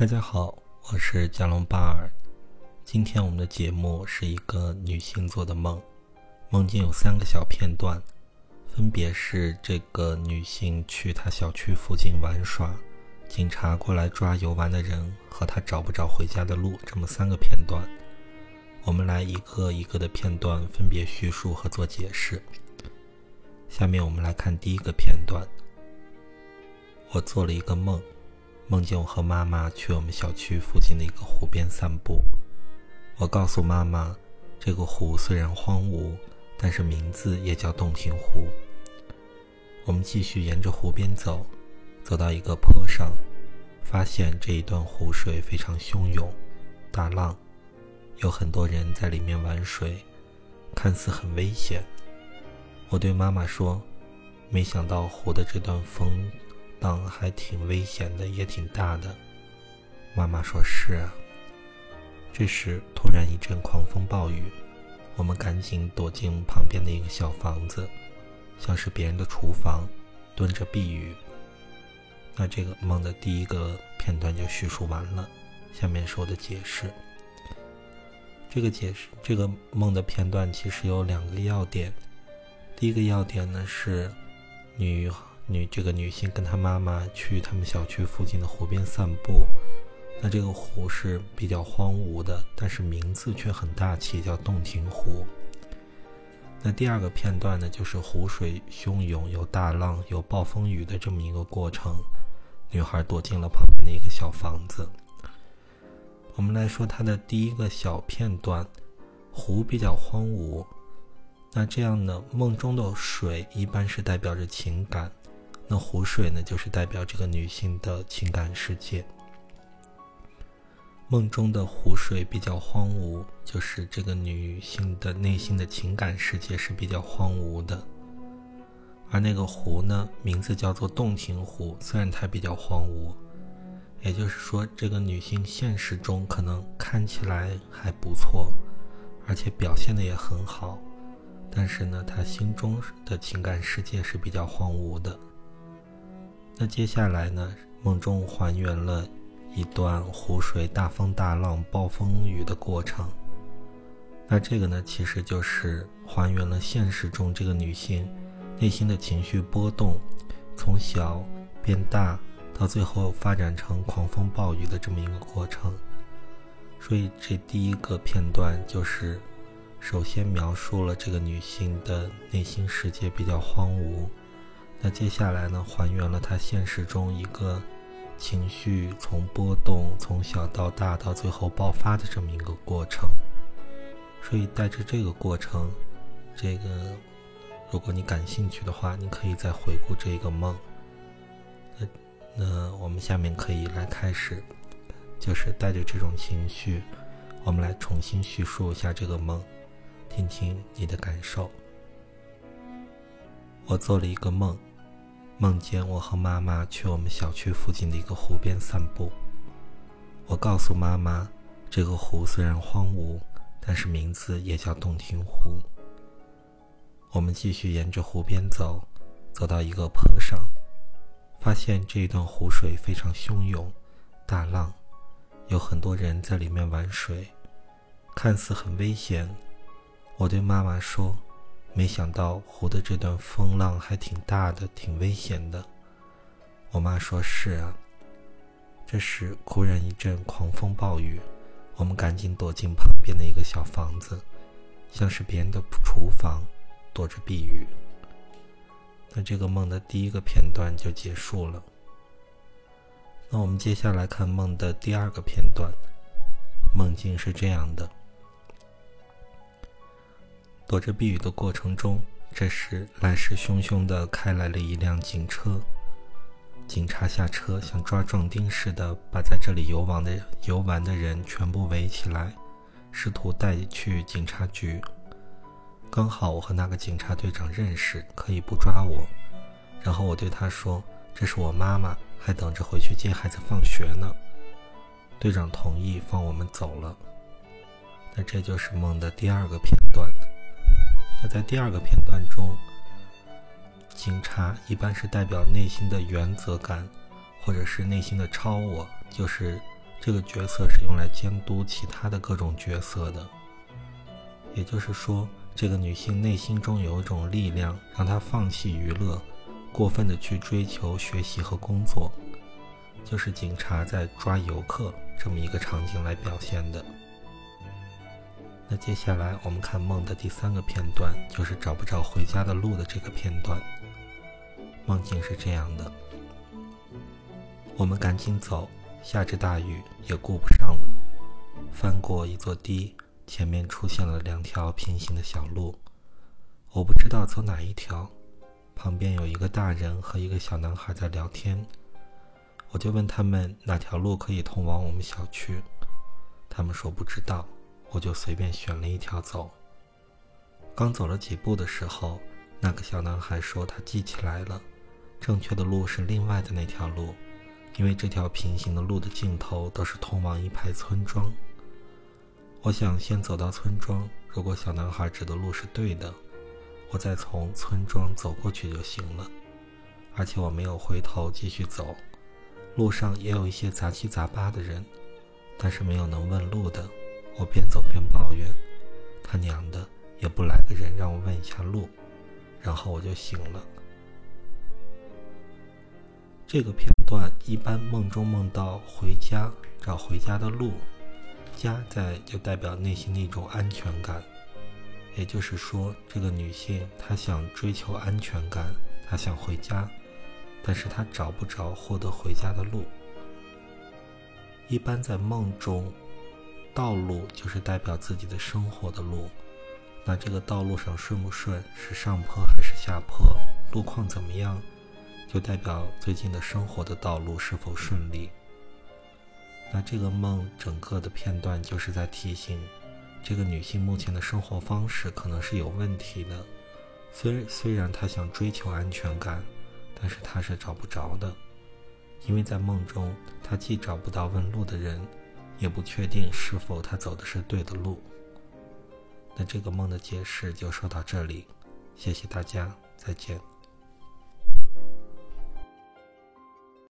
大家好，我是加隆巴尔。今天我们的节目是一个女性做的梦，梦境有三个小片段，分别是这个女性去她小区附近玩耍，警察过来抓游玩的人和她找不着回家的路，这么三个片段。我们来一个一个的片段分别叙述和做解释。下面我们来看第一个片段。我做了一个梦。梦见我和妈妈去我们小区附近的一个湖边散步。我告诉妈妈，这个湖虽然荒芜，但是名字也叫洞庭湖。我们继续沿着湖边走，走到一个坡上，发现这一段湖水非常汹涌，大浪，有很多人在里面玩水，看似很危险。我对妈妈说：“没想到湖的这段风。”浪还挺危险的，也挺大的。妈妈说：“是啊。”这时突然一阵狂风暴雨，我们赶紧躲进旁边的一个小房子，像是别人的厨房，蹲着避雨。那这个梦的第一个片段就叙述完了，下面是我的解释。这个解释，这个梦的片段其实有两个要点。第一个要点呢是女。女这个女性跟她妈妈去他们小区附近的湖边散步，那这个湖是比较荒芜的，但是名字却很大气，叫洞庭湖。那第二个片段呢，就是湖水汹涌，有大浪，有暴风雨的这么一个过程。女孩躲进了旁边的一个小房子。我们来说它的第一个小片段，湖比较荒芜。那这样呢，梦中的水一般是代表着情感。那湖水呢，就是代表这个女性的情感世界。梦中的湖水比较荒芜，就是这个女性的内心的情感世界是比较荒芜的。而那个湖呢，名字叫做洞庭湖，虽然它比较荒芜，也就是说，这个女性现实中可能看起来还不错，而且表现的也很好，但是呢，她心中的情感世界是比较荒芜的。那接下来呢？梦中还原了一段湖水大风大浪、暴风雨的过程。那这个呢，其实就是还原了现实中这个女性内心的情绪波动，从小变大，到最后发展成狂风暴雨的这么一个过程。所以这第一个片段就是，首先描述了这个女性的内心世界比较荒芜。那接下来呢，还原了他现实中一个情绪从波动从小到大到最后爆发的这么一个过程。所以带着这个过程，这个如果你感兴趣的话，你可以再回顾这个梦。那那我们下面可以来开始，就是带着这种情绪，我们来重新叙述一下这个梦，听听你的感受。我做了一个梦。梦见我和妈妈去我们小区附近的一个湖边散步。我告诉妈妈，这个湖虽然荒芜，但是名字也叫洞庭湖。我们继续沿着湖边走，走到一个坡上，发现这一段湖水非常汹涌，大浪，有很多人在里面玩水，看似很危险。我对妈妈说。没想到湖的这段风浪还挺大的，挺危险的。我妈说：“是啊。”这时，忽然一阵狂风暴雨，我们赶紧躲进旁边的一个小房子，像是别人的厨房，躲着避雨。那这个梦的第一个片段就结束了。那我们接下来看梦的第二个片段，梦境是这样的。躲着避雨的过程中，这时来势汹汹的开来了一辆警车。警察下车，像抓壮丁似的，把在这里游玩的游玩的人全部围起来，试图带去警察局。刚好我和那个警察队长认识，可以不抓我。然后我对他说：“这是我妈妈，还等着回去接孩子放学呢。”队长同意放我们走了。那这就是梦的第二个片段。那在第二个片段中，警察一般是代表内心的原则感，或者是内心的超我，就是这个角色是用来监督其他的各种角色的。也就是说，这个女性内心中有一种力量，让她放弃娱乐，过分的去追求学习和工作，就是警察在抓游客这么一个场景来表现的。那接下来我们看梦的第三个片段，就是找不着回家的路的这个片段。梦境是这样的：我们赶紧走，下着大雨也顾不上了。翻过一座堤，前面出现了两条平行的小路，我不知道走哪一条。旁边有一个大人和一个小男孩在聊天，我就问他们哪条路可以通往我们小区，他们说不知道。我就随便选了一条走。刚走了几步的时候，那个小男孩说他记起来了，正确的路是另外的那条路，因为这条平行的路的尽头都是通往一排村庄。我想先走到村庄，如果小男孩指的路是对的，我再从村庄走过去就行了。而且我没有回头继续走，路上也有一些杂七杂八的人，但是没有能问路的。我边走边抱怨：“他娘的，也不来个人让我问一下路。”然后我就醒了。这个片段一般梦中梦到回家，找回家的路，家在就代表内心的一种安全感。也就是说，这个女性她想追求安全感，她想回家，但是她找不着获得回家的路。一般在梦中。道路就是代表自己的生活的路，那这个道路上顺不顺，是上坡还是下坡，路况怎么样，就代表最近的生活的道路是否顺利。那这个梦整个的片段就是在提醒，这个女性目前的生活方式可能是有问题的。虽虽然她想追求安全感，但是她是找不着的，因为在梦中她既找不到问路的人。也不确定是否他走的是对的路。那这个梦的解释就说到这里，谢谢大家，再见。